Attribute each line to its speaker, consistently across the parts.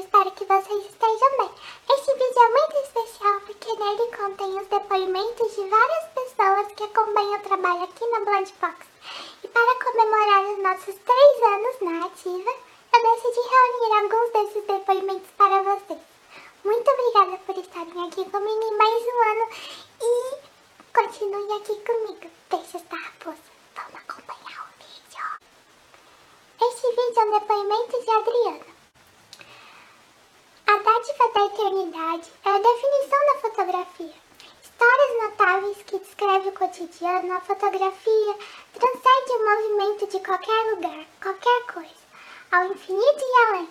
Speaker 1: espero que vocês estejam bem. Este vídeo é muito especial porque nele contém os depoimentos de várias pessoas que acompanham o trabalho aqui na Blonde E para comemorar os nossos três anos na ativa, eu decidi reunir alguns desses depoimentos para vocês. Muito obrigada por estarem aqui comigo em mais um ano e continuem aqui comigo. Deixa estar raposa. Vamos acompanhar o vídeo. Este vídeo é um depoimento de Adriana. Eternidade é a definição da fotografia. Histórias notáveis que descrevem o cotidiano, a fotografia transcende o movimento de qualquer lugar, qualquer coisa, ao infinito e além.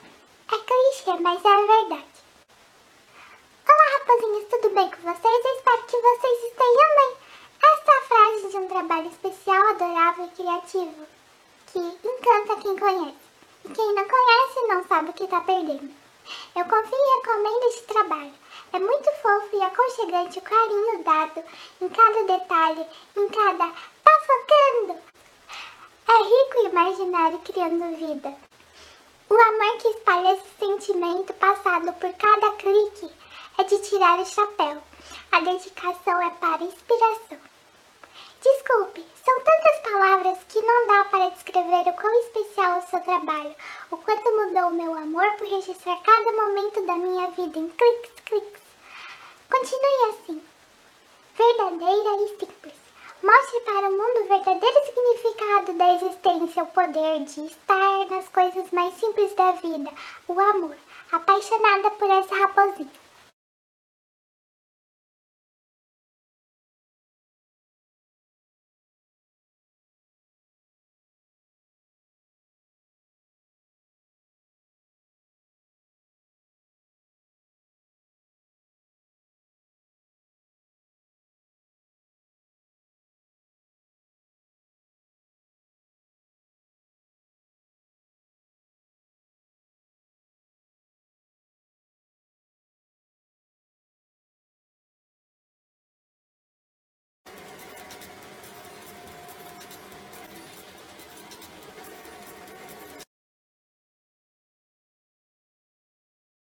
Speaker 1: É clichê, mas é a verdade. Olá, rapazinhas, tudo bem com vocês? Eu espero que vocês estejam bem. Esta é a frase de um trabalho especial, adorável e criativo, que encanta quem conhece. E quem não conhece não sabe o que está perdendo. Eu confio e recomendo este trabalho. É muito fofo e aconchegante o carinho dado em cada detalhe, em cada tá focando. É rico e imaginário criando vida. O amor que espalha esse sentimento passado por cada clique é de tirar o chapéu. A dedicação é para o quão especial é o seu trabalho, o quanto mudou o meu amor por registrar cada momento da minha vida em cliques, cliques. Continue assim, verdadeira e simples. Mostre para o mundo o verdadeiro significado da existência, o poder de estar nas coisas mais simples da vida, o amor. Apaixonada por essa raposinha.